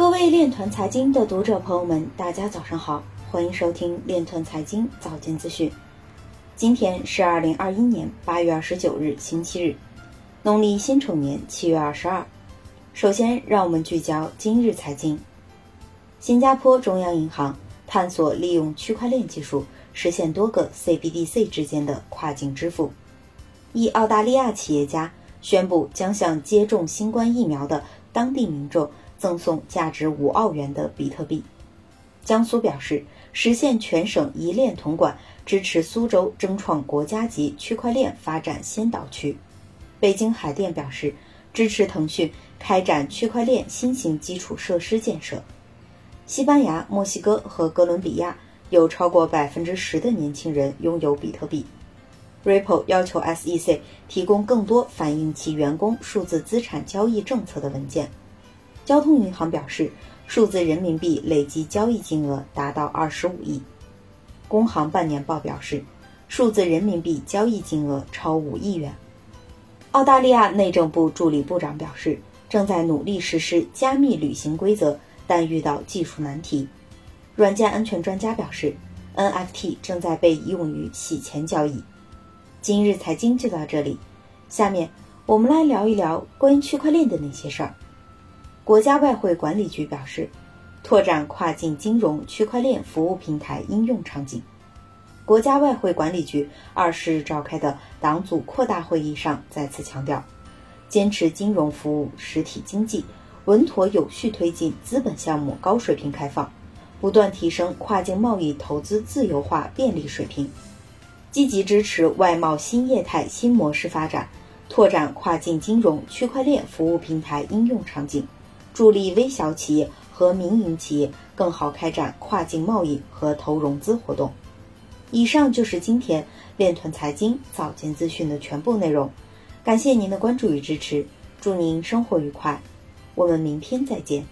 各位链团财经的读者朋友们，大家早上好，欢迎收听链团财经早间资讯。今天是二零二一年八月二十九日，星期日，农历辛丑年七月二十二。首先，让我们聚焦今日财经。新加坡中央银行探索利用区块链技术实现多个 CBDC 之间的跨境支付。一澳大利亚企业家宣布将向接种新冠疫苗的当地民众。赠送价值五澳元的比特币。江苏表示实现全省一链统管，支持苏州争创国家级区块链发展先导区。北京海淀表示支持腾讯开展区块链新型基础设施建设。西班牙、墨西哥和哥伦比亚有超过百分之十的年轻人拥有比特币。Ripple 要求 SEC 提供更多反映其员工数字资产交易政策的文件。交通银行表示，数字人民币累计交易金额达到二十五亿。工行半年报表示，数字人民币交易金额超五亿元。澳大利亚内政部助理部长表示，正在努力实施加密旅行规则，但遇到技术难题。软件安全专家表示，NFT 正在被用于洗钱交易。今日财经就到这里，下面我们来聊一聊关于区块链的那些事儿。国家外汇管理局表示，拓展跨境金融区块链服务平台应用场景。国家外汇管理局二十日召开的党组扩大会议上再次强调，坚持金融服务实体经济，稳妥有序推进资本项目高水平开放，不断提升跨境贸易投资自由化便利水平，积极支持外贸新业态新模式发展，拓展跨境金融区块链服务平台应用场景。助力微小企业和民营企业更好开展跨境贸易和投融资活动。以上就是今天链团财经早间资讯的全部内容，感谢您的关注与支持，祝您生活愉快，我们明天再见。